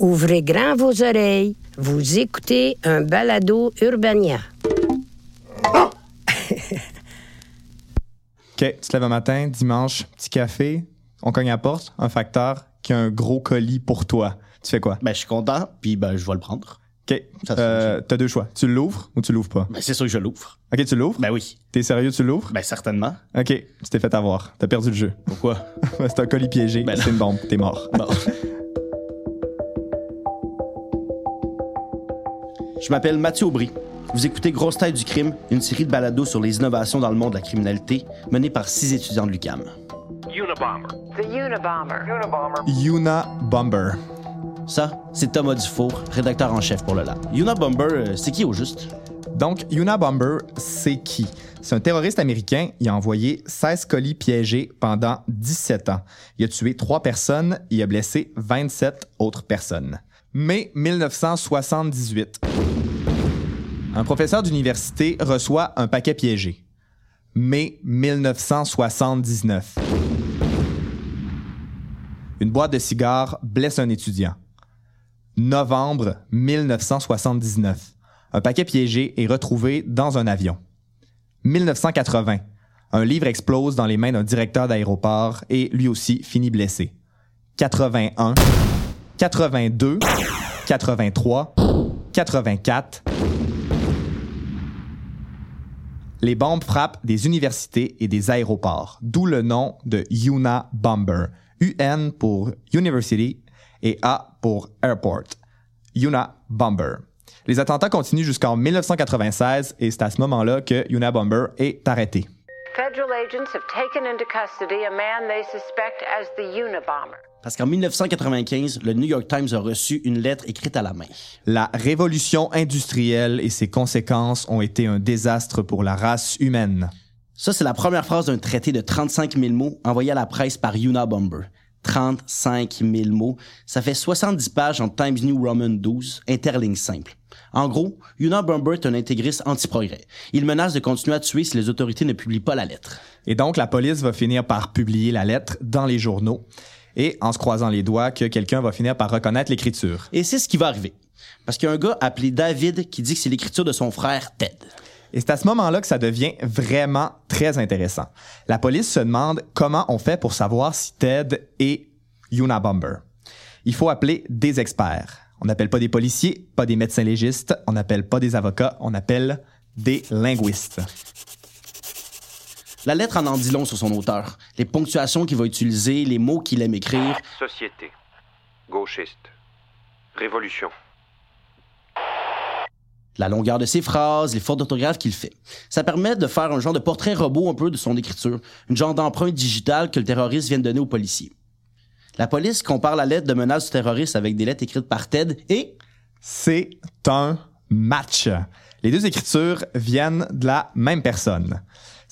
Ouvrez grand vos oreilles. Vous écoutez un balado Urbania. OK, tu te lèves un matin, dimanche, petit café, on cogne à la porte, un facteur qui a un gros colis pour toi. Tu fais quoi? Ben, je suis content, puis ben, je vais le prendre. OK, euh, t'as deux choix. Tu l'ouvres ou tu l'ouvres pas? Ben, c'est sûr que je l'ouvre. OK, tu l'ouvres? Ben oui. T'es sérieux, tu l'ouvres? Ben, certainement. OK, tu t'es fait avoir. T'as perdu le jeu. Pourquoi? C'est un colis piégé, Ben c'est une bombe, t'es mort. Bon. Je m'appelle Mathieu Aubry. Vous écoutez Grosse Tête du crime, une série de balados sur les innovations dans le monde de la criminalité, menée par six étudiants de l'UQAM. Unabomber. The Unabomber. Yuna Bomber. Ça, c'est Thomas Dufour, rédacteur en chef pour le lab. Yuna Bomber, euh, c'est qui au juste? Donc, Yuna Bomber, c'est qui? C'est un terroriste américain. Il a envoyé 16 colis piégés pendant 17 ans. Il a tué 3 personnes. Il a blessé 27 autres personnes. Mai 1978. Un professeur d'université reçoit un paquet piégé. Mai 1979. Une boîte de cigares blesse un étudiant. Novembre 1979. Un paquet piégé est retrouvé dans un avion. 1980. Un livre explose dans les mains d'un directeur d'aéroport et lui aussi finit blessé. 81. 82. 83. 84. Les bombes frappent des universités et des aéroports, d'où le nom de Una Bomber. UN pour University et A pour Airport. Una Bomber. Les attentats continuent jusqu'en 1996 et c'est à ce moment-là que Una Bomber est arrêté. Federal agents have taken into custody a man they suspect as the Unabomber. Parce qu'en 1995, le New York Times a reçu une lettre écrite à la main. La révolution industrielle et ses conséquences ont été un désastre pour la race humaine. Ça, c'est la première phrase d'un traité de 35 000 mots envoyé à la presse par Unabomber. 35 000 mots. Ça fait 70 pages en Times New Roman 12, interligne simple. En gros, Unabomber est un intégriste anti-progrès. Il menace de continuer à tuer si les autorités ne publient pas la lettre. Et donc, la police va finir par publier la lettre dans les journaux et en se croisant les doigts que quelqu'un va finir par reconnaître l'écriture. Et c'est ce qui va arriver. Parce qu'il y a un gars appelé David qui dit que c'est l'écriture de son frère Ted. Et c'est à ce moment-là que ça devient vraiment très intéressant. La police se demande comment on fait pour savoir si Ted est Unabomber. Il faut appeler des experts. On n'appelle pas des policiers, pas des médecins légistes, on n'appelle pas des avocats, on appelle des linguistes. La lettre en en dit long sur son auteur. Les ponctuations qu'il va utiliser, les mots qu'il aime écrire. Société. Gauchiste. Révolution. La longueur de ses phrases, les fautes d'orthographe qu'il fait. Ça permet de faire un genre de portrait robot un peu de son écriture, une genre d'empreinte digitale que le terroriste vient de donner aux policiers. La police compare la lettre de menace du terroriste avec des lettres écrites par Ted et C'est un match. Les deux écritures viennent de la même personne.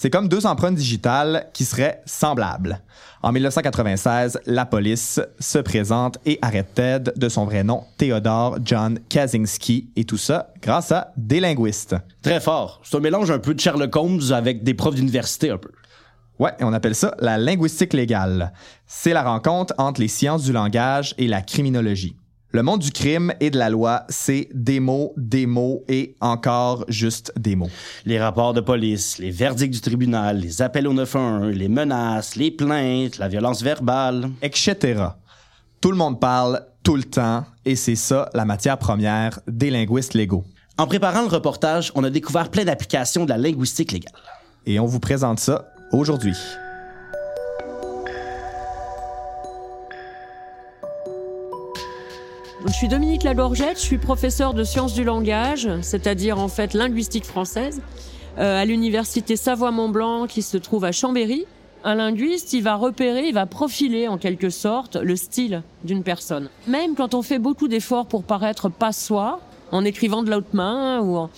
C'est comme deux empreintes digitales qui seraient semblables. En 1996, la police se présente et arrête Ted de son vrai nom, Theodore John Kaczynski, et tout ça grâce à des linguistes. très fort. C'est un mélange un peu de Sherlock Holmes avec des profs d'université un peu. Ouais, et on appelle ça la linguistique légale. C'est la rencontre entre les sciences du langage et la criminologie. Le monde du crime et de la loi, c'est des mots, des mots et encore juste des mots. Les rapports de police, les verdicts du tribunal, les appels au 911, les menaces, les plaintes, la violence verbale. etc. Tout le monde parle tout le temps et c'est ça la matière première des linguistes légaux. En préparant le reportage, on a découvert plein d'applications de la linguistique légale. Et on vous présente ça aujourd'hui. Je suis Dominique Lagorgette, je suis professeure de sciences du langage, c'est-à-dire en fait linguistique française, euh, à l'université Savoie-Mont-Blanc qui se trouve à Chambéry. Un linguiste, il va repérer, il va profiler en quelque sorte le style d'une personne. Même quand on fait beaucoup d'efforts pour paraître pas soi, en écrivant de la haute main ou en...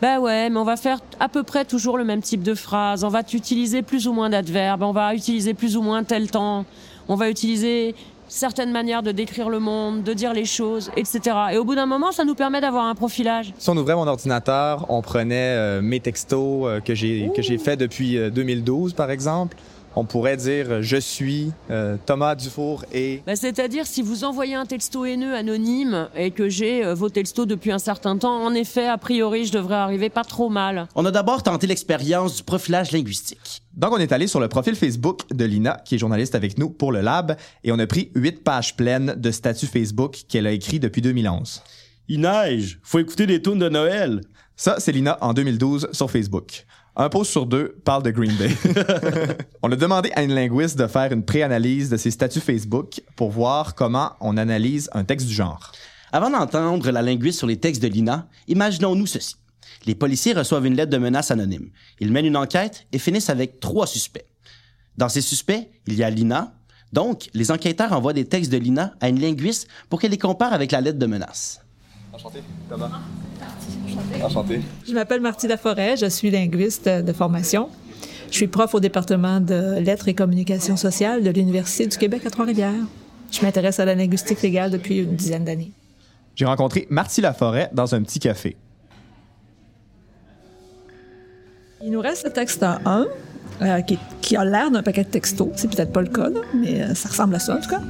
Ben ouais, mais on va faire à peu près toujours le même type de phrase. On va utiliser plus ou moins d'adverbes, on va utiliser plus ou moins tel temps, on va utiliser certaines manières de décrire le monde, de dire les choses, etc. Et au bout d'un moment, ça nous permet d'avoir un profilage. Si on ouvrait mon ordinateur, on prenait euh, mes textos euh, que j'ai que j'ai fait depuis euh, 2012 par exemple, On pourrait dire je suis euh, Thomas Dufour et Bah, C'est-à-dire, si vous envoyez un texto haineux anonyme et que j'ai euh, vos textos depuis un certain temps, en effet, a priori, je devrais arriver pas trop mal. On a d'abord tenté l'expérience du profilage linguistique. Donc, on est allé sur le profil Facebook de Lina, qui est journaliste avec nous pour le Lab, et on a pris huit pages pleines de statuts Facebook qu'elle a écrit depuis 2011. Il neige, faut écouter des tunes de Noël. Ça, c'est Lina en 2012 sur Facebook. Un post sur deux parle de Green Day. on a demandé à une linguiste de faire une préanalyse de ses statuts Facebook pour voir comment on analyse un texte du genre. Avant d'entendre la linguiste sur les textes de Lina, imaginons-nous ceci. Les policiers reçoivent une lettre de menace anonyme. Ils mènent une enquête et finissent avec trois suspects. Dans ces suspects, il y a Lina. Donc, les enquêteurs envoient des textes de Lina à une linguiste pour qu'elle les compare avec la lettre de menace. Enchanté, Thomas. Enchanté. Je m'appelle Marty Laforêt, je suis linguiste de formation. Je suis prof au département de lettres et communication sociale de l'Université du Québec à Trois-Rivières. Je m'intéresse à la linguistique légale depuis une dizaine d'années. J'ai rencontré Marty Laforêt dans un petit café. Il nous reste le texte 1, euh, qui, qui a l'air d'un paquet de textos. C'est peut-être pas le cas, là, mais euh, ça ressemble à ça, en tout cas.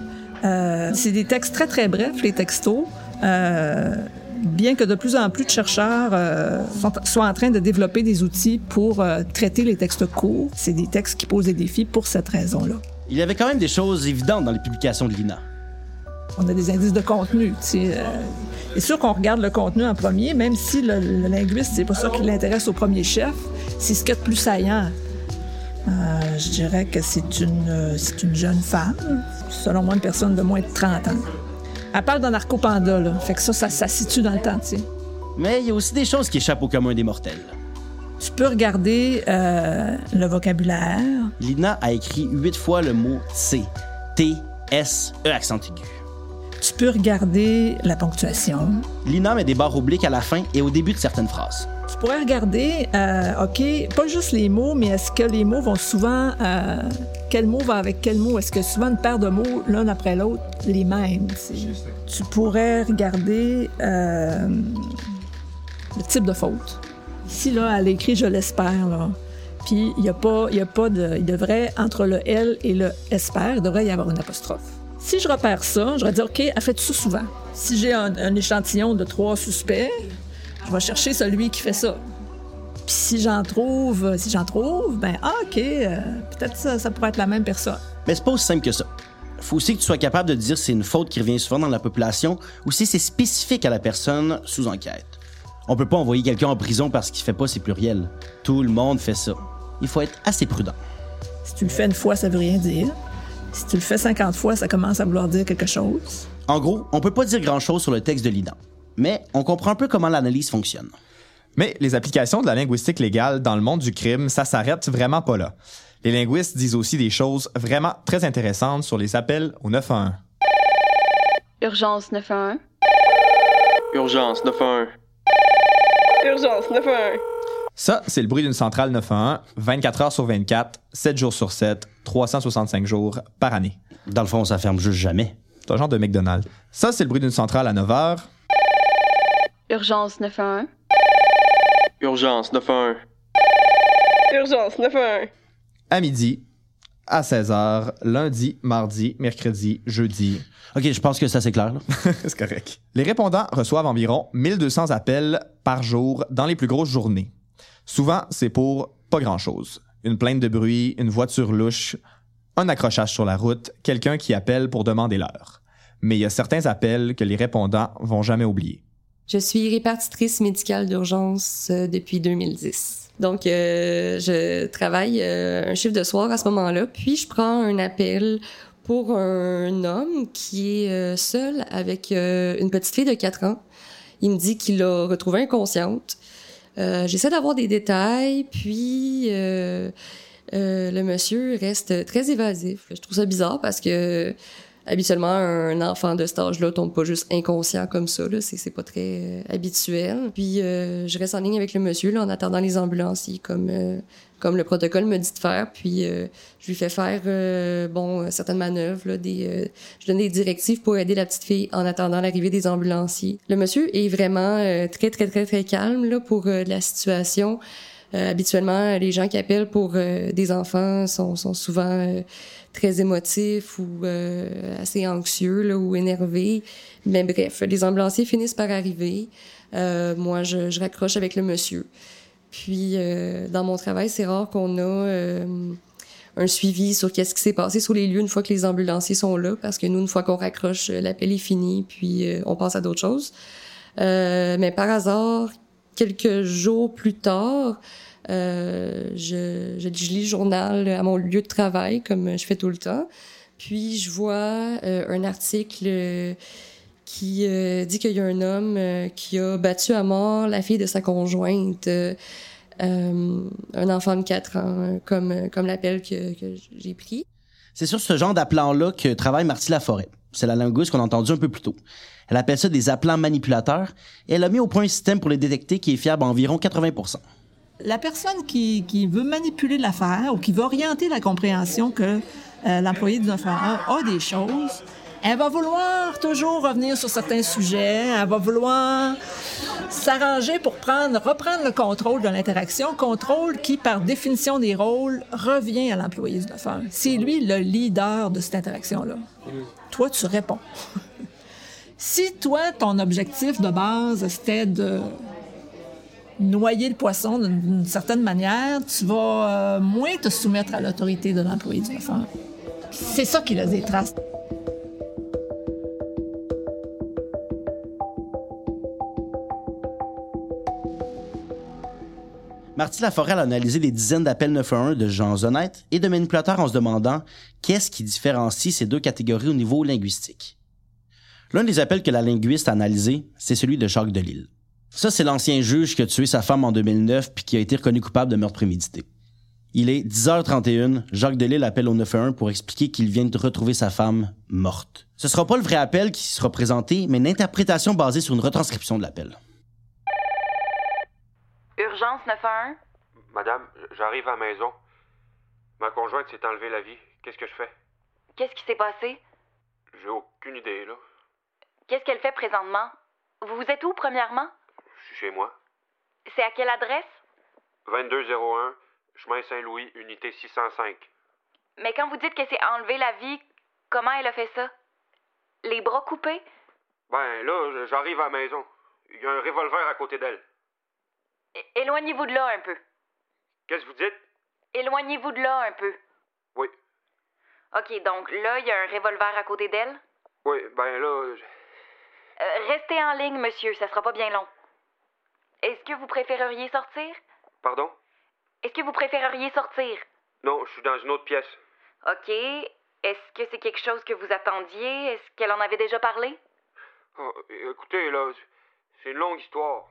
Euh, c'est des textes très, très brefs, les textos. Euh, bien que de plus en plus de chercheurs euh, soient en train de développer des outils pour traiter les textes courts, c'est des textes qui posent des défis pour cette raison-là. Il y avait quand même des choses évidentes dans les publications de Lina. On a des indices de contenu. euh, c'est sûr qu'on regarde le contenu en premier, même si le, le linguiste, c'est pas ça qui l'intéresse au premier chef. C'est ce qu'il y a de plus saillant. Euh, je dirais que c'est une, euh, c'est une jeune femme, selon moi, une personne de moins de 30 ans. Elle parle d'un narcopanda, là. Fait que ça, ça, ça situe dans le temps, tu sais. Mais il y a aussi des choses qui échappent au commun des mortels. Tu peux regarder euh, le vocabulaire. Lina a écrit huit fois le mot C. T, S, E accent aigu. Peux regarder la ponctuation. Lina met des barres obliques à la fin et au début de certaines phrases. Tu pourrais regarder, euh, OK, pas juste les mots, mais est-ce que les mots vont souvent. euh, quel mot va avec quel mot? Est-ce que souvent une paire de mots, l'un après l'autre, les mêmes? Tu pourrais regarder euh, le type de faute. Ici, là, elle écrit Je l'espère, là. Puis, il y a pas, il y a pas de. Il devrait, entre le L et le espère, il devrait y avoir une apostrophe. Si je repère ça, je vais dire, OK, elle fait ça souvent. Si j'ai un, un échantillon de trois suspects, je vais chercher celui qui fait ça. Puis si j'en trouve, si j'en trouve, ben ah, ok, euh, peut-être ça, ça pourrait être la même personne. Mais c'est pas aussi simple que ça. Faut aussi que tu sois capable de dire si c'est une faute qui revient souvent dans la population ou si c'est spécifique à la personne sous enquête. On peut pas envoyer quelqu'un en prison parce qu'il fait pas ses pluriels. Tout le monde fait ça. Il faut être assez prudent. Si tu le fais une fois, ça veut rien dire. Si tu le fais 50 fois, ça commence à vouloir dire quelque chose. En gros, on peut pas dire grand-chose sur le texte de Lina, mais on comprend un peu comment l'analyse fonctionne. Mais les applications de la linguistique légale dans le monde du crime, ça s'arrête vraiment pas là. Les linguistes disent aussi des choses vraiment très intéressantes sur les appels au 911. Urgence 911. Urgence 911. Urgence 911. Ça, c'est le bruit d'une centrale 911, 24 heures sur 24, 7 jours sur 7, 365 jours par année. Dans le fond, ça ferme juste jamais. C'est un genre de McDonald's. Ça, c'est le bruit d'une centrale à 9 heures. Urgence 911. Urgence 911. Urgence 911. à midi, à 16 heures, lundi, mardi, mercredi, jeudi. Ok, je pense que ça c'est clair. là. c'est correct. Les répondants reçoivent environ 1200 appels par jour dans les plus grosses journées. Souvent, c'est pour pas grand-chose. Une plainte de bruit, une voiture louche, un accrochage sur la route, quelqu'un qui appelle pour demander l'heure. Mais il y a certains appels que les répondants vont jamais oublier. Je suis répartitrice médicale d'urgence euh, depuis 2010. Donc, euh, je travaille euh, un chiffre de soir à ce moment-là, puis je prends un appel pour un homme qui est seul avec une petite fille de 4 ans. Il me dit qu'il l'a retrouvée inconsciente. Euh, J'essaie d'avoir des détails, puis euh, euh, le monsieur reste très évasif. Je trouve ça bizarre parce que habituellement un enfant de cet âge-là tombe pas juste inconscient comme ça là. C'est c'est pas très euh, habituel. Puis euh, je reste en ligne avec le monsieur là en attendant les ambulanciers comme euh, comme le protocole me dit de faire. Puis euh, je lui fais faire euh, bon certaines manœuvres là, des je donne des directives pour aider la petite fille en attendant l'arrivée des ambulanciers. Le monsieur est vraiment très très très très calme là pour la situation. Habituellement, les gens qui appellent pour des enfants sont, sont souvent très émotifs ou euh, assez anxieux là, ou énervés. Mais bref, les ambulanciers finissent par arriver. Euh, moi, je, je raccroche avec le monsieur. Puis, euh, dans mon travail, c'est rare qu'on a euh, un suivi sur qu'est-ce qui s'est passé sur les lieux une fois que les ambulanciers sont là, parce que nous, une fois qu'on raccroche, l'appel est fini, puis euh, on passe à d'autres choses. Euh, mais par hasard, quelques jours plus tard, euh, je, lis le journal à mon lieu de travail, comme je fais tout le temps. Puis je vois euh, un article euh, qui euh, dit qu'il y a un homme euh, qui a battu à mort la fille de sa conjointe, euh, euh, un enfant de 4 ans, euh, comme, comme l'appel que, j'ai pris. C'est sur ce genre d'appelant-là que travaille Marty Laforêt. C'est la linguiste qu'on a entendue un peu plus tôt. Elle appelle ça des appelants manipulateurs et elle a mis au point un système pour les détecter qui est fiable à environ 80 La personne qui, qui veut manipuler l'affaire ou qui veut orienter la compréhension que euh, l'employé du 911 a des choses, elle va vouloir toujours revenir sur certains sujets, elle va vouloir s'arranger pour prendre, reprendre le contrôle de l'interaction, contrôle qui, par définition des rôles, revient à l'employé du 911. C'est lui le leader de cette interaction-là. Toi, tu réponds. si toi, ton objectif de base, c'était de noyer le poisson d'une certaine manière, tu vas euh, moins te soumettre à l'autorité de l'employé du 911. C'est ça qui laisse des traces. Marty Laforêt a analysé des dizaines d'appels 911 de gens honnêtes et de manipulateurs en se demandant qu'est-ce qui différencie ces deux catégories au niveau linguistique. L'un des appels que la linguiste a analysé, c'est celui de Jacques Delisle. Ça, c'est l'ancien juge qui a tué sa femme en 2009 puis qui a été reconnu coupable de meurtre prémédité. Il est 10h31, Jacques Delisle appelle au 911 pour expliquer qu'il vient de retrouver sa femme morte. Ce sera pas le vrai appel qui sera présenté, mais une interprétation basée sur une retranscription de l'appel. Urgence 911? Madame, j'arrive à la maison. Ma conjointe s'est enlevée la vie. Qu'est-ce que je fais? Qu'est-ce qui s'est passé? J'ai aucune idée, là. Qu'est-ce qu'elle fait présentement? Vous vous êtes où, premièrement? Chez moi? C'est à quelle adresse? 2201, chemin Saint-Louis, unité 605. Mais quand vous dites qu'elle s'est enlevée la vie, comment elle a fait ça? Les bras coupés? Ben, là, j'arrive à la maison. Il y a un revolver à côté d'elle. É- Éloignez-vous de là un peu. Qu'est-ce que vous dites? Éloignez-vous de là un peu. Oui. OK, donc là, il y a un revolver à côté d'elle? Oui, ben là, je- Euh, restez en ligne, monsieur, ça sera pas bien long. Est-ce que vous préféreriez sortir? Pardon? Est-ce que vous préféreriez sortir? Non, je suis dans une autre pièce. OK. Est-ce que c'est quelque chose que vous attendiez? Est-ce qu'elle en avait déjà parlé? Oh, écoutez, là, c'est une longue histoire.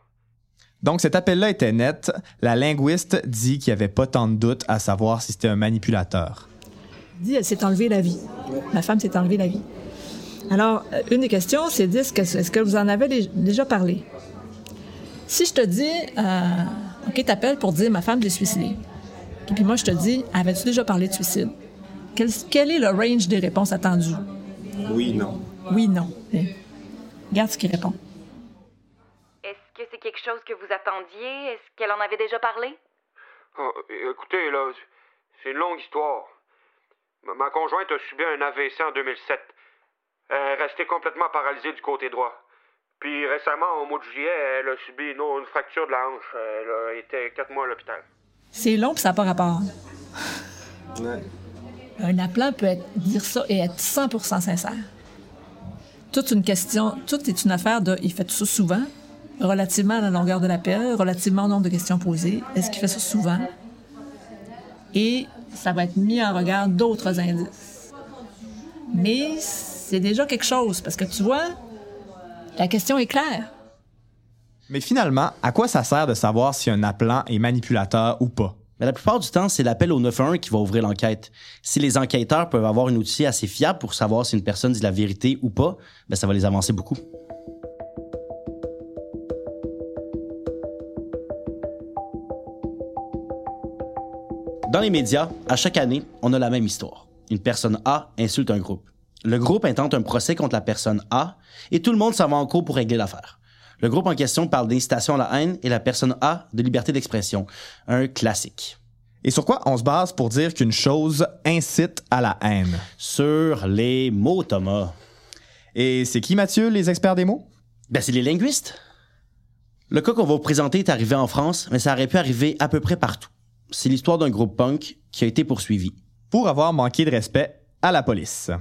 Donc cet appel-là était net. La linguiste dit qu'il n'y avait pas tant de doute à savoir si c'était un manipulateur. dit elle s'est enlevée la vie. La femme s'est enlevée la vie. Alors, euh, une des questions, c'est est-ce que, est-ce que vous en avez dé- déjà parlé? Si je te dis, euh, OK, t'appelles pour dire ma femme s'est suicidée. Et puis moi, je te dis, avais-tu déjà parlé de suicide? Quel, quel est le range des réponses attendues? Oui, non. Oui, non. Hein. Regarde ce qu'il répond. Est-ce que c'est quelque chose que vous attendiez? Est-ce qu'elle en avait déjà parlé? Oh, écoutez, là, c'est une longue histoire. Ma- Ma conjointe a subi un AVC en 2007. Elle est restée complètement paralysée du côté droit. Puis récemment, au mois de juillet, elle a subi une, une fracture de la hanche. Elle a été quatre mois à l'hôpital. C'est long, puis ça n'a pas rapport. Un appelant peut être, dire ça et être 100% sincère. Toute une question, tout est une affaire de il fait ça souvent, relativement à la longueur de l'appel, relativement au nombre de questions posées. Est-ce qu'il fait ça souvent? Et ça va être mis en regard d'autres indices. Mais c'est déjà quelque chose, parce que tu vois, la question est claire. Mais finalement, à quoi ça sert de savoir si un appelant est manipulateur ou pas? Mais la plupart du temps, c'est l'appel au 911 qui va ouvrir l'enquête. Si les enquêteurs peuvent avoir un outil assez fiable pour savoir si une personne dit la vérité ou pas, ben ça va les avancer beaucoup. Dans les médias, à chaque année, on a la même histoire. Une personne A insulte un groupe. Le groupe intente un procès contre la personne A et tout le monde s'en va en cours pour régler l'affaire. Le groupe en question parle d'incitation à la haine et la personne A de liberté d'expression. Un classique. Et sur quoi on se base pour dire qu'une chose incite à la haine? Sur les mots, Thomas. Et c'est qui, Mathieu, les experts des mots? Ben, c'est les linguistes. Le cas qu'on va vous présenter est arrivé en France, mais ça aurait pu arriver à peu près partout. C'est l'histoire d'un groupe punk qui a été poursuivi. Pour avoir manqué de respect à la police.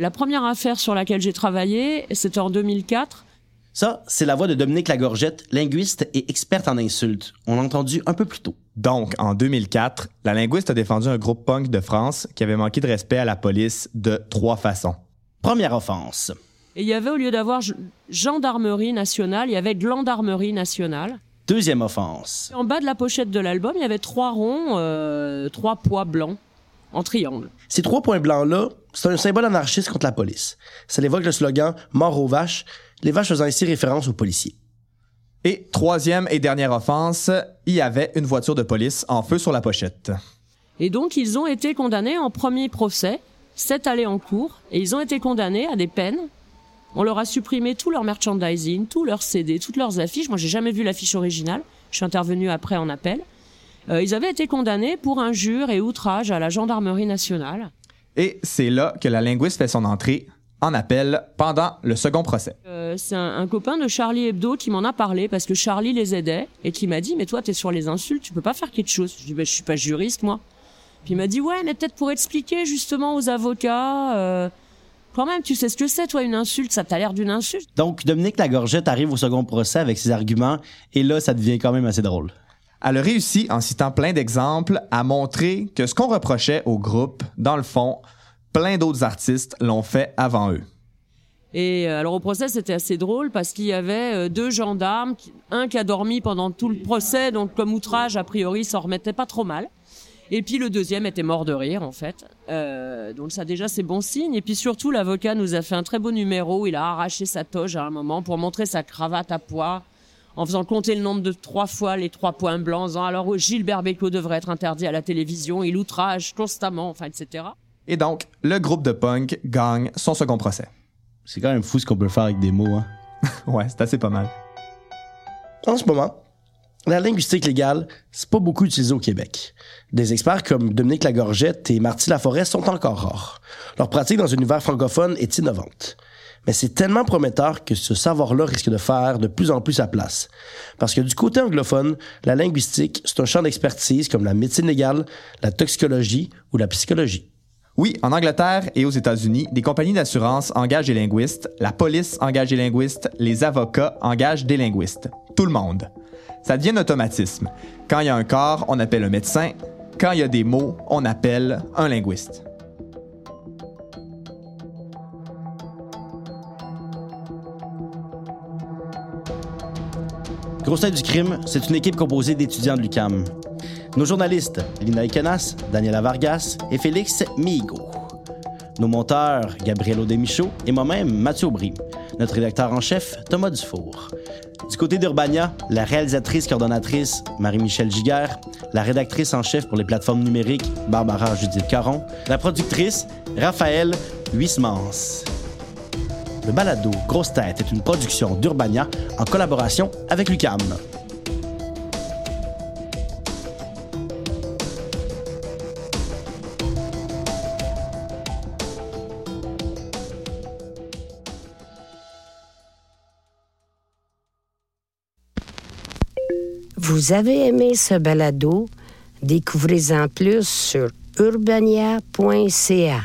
La première affaire sur laquelle j'ai travaillé, c'était en 2004. Ça, c'est la voix de Dominique Lagorgette, linguiste et experte en insultes. On l'a entendu un peu plus tôt. Donc, en 2004, la linguiste a défendu un groupe punk de France qui avait manqué de respect à la police de trois façons. Première offense. Et il y avait, au lieu d'avoir gendarmerie nationale, il y avait gendarmerie nationale. Deuxième offense. En bas de la pochette de l'album, il y avait trois ronds, euh, trois poids blancs en triangle. Ces trois points blancs-là, c'est un symbole anarchiste contre la police. Ça évoque le slogan Mort aux vaches, les vaches faisant ici référence aux policiers. Et troisième et dernière offense, il y avait une voiture de police en feu sur la pochette. Et donc, ils ont été condamnés en premier procès, sept allées en cours, et ils ont été condamnés à des peines. On leur a supprimé tout leur merchandising, tous leurs CD, toutes leurs affiches. Moi, j'ai jamais vu l'affiche originale. Je suis intervenu après en appel. Euh, ils avaient été condamnés pour injure et outrage à la gendarmerie nationale. Et c'est là que la linguiste fait son entrée en appel pendant le second procès. Euh, c'est un, un copain de Charlie Hebdo qui m'en a parlé parce que Charlie les aidait et qui m'a dit mais toi t'es sur les insultes tu peux pas faire quelque chose. Je dis bah, je suis pas juriste moi. Puis il m'a dit ouais mais peut-être pour expliquer justement aux avocats euh, quand même tu sais ce que c'est toi une insulte ça t'a l'air d'une insulte. Donc, Dominique Lagorgette arrive au second procès avec ses arguments, et là, ça devient quand même assez drôle. Elle a réussi, en citant plein d'exemples, à montrer que ce qu'on reprochait au groupe, dans le fond, plein d'autres artistes l'ont fait avant eux. Et euh, alors au procès c'était assez drôle parce qu'il y avait euh, deux gendarmes, un qui a dormi pendant tout le procès donc comme outrage a priori s'en remettait pas trop mal. Et puis le deuxième était mort de rire en fait. Euh, donc ça déjà c'est bon signe. Et puis surtout l'avocat nous a fait un très beau numéro. Il a arraché sa toge à un moment pour montrer sa cravate à pois en faisant compter le nombre de trois fois les trois points blancs. en disant, alors Gilbert Bécaud devrait être interdit à la télévision. Il outrage constamment, enfin etc. Et donc, le groupe de punk gagne son second procès. C'est quand même fou ce qu'on peut faire avec des mots, hein. ouais, c'est assez pas mal. En ce moment, la linguistique légale, c'est pas beaucoup utilisé au Québec. Des experts comme Dominique Lagorgette et Marty Laforêt sont encore rares. Leur pratique dans l'univers francophone est innovante. Mais c'est tellement prometteur que ce savoir-là risque de faire de plus en plus sa place. Parce que du côté anglophone, la linguistique, c'est un champ d'expertise comme la médecine légale, la toxicologie ou la psychologie. Oui, en Angleterre et aux États-Unis, des compagnies d'assurance engagent des linguistes, la police engage des linguistes, les avocats engagent des linguistes. Tout le monde. Ça devient un automatisme. Quand il y a un corps, on appelle un médecin. Quand il y a des mots, on appelle un linguiste. Grosse tête du crime, c'est une équipe composée d'étudiants de l'UCAM. Nos journalistes, Lina Ikenas, Daniela Vargas et Félix Migo. Nos monteurs, Gabriel Odemichaud et moi-même, Mathieu Aubry. Notre rédacteur en chef, Thomas Dufour. Du côté d'Urbania, la réalisatrice coordonnatrice, Marie-Michel Giguère, la rédactrice en chef pour les plateformes numériques, Barbara Judith Caron, la productrice, Raphaël Huismans. Le balado Grosse Tête est une production d'Urbania en collaboration avec l'UCAM. Vous avez aimé ce balado? Découvrez-en plus sur urbania.ca.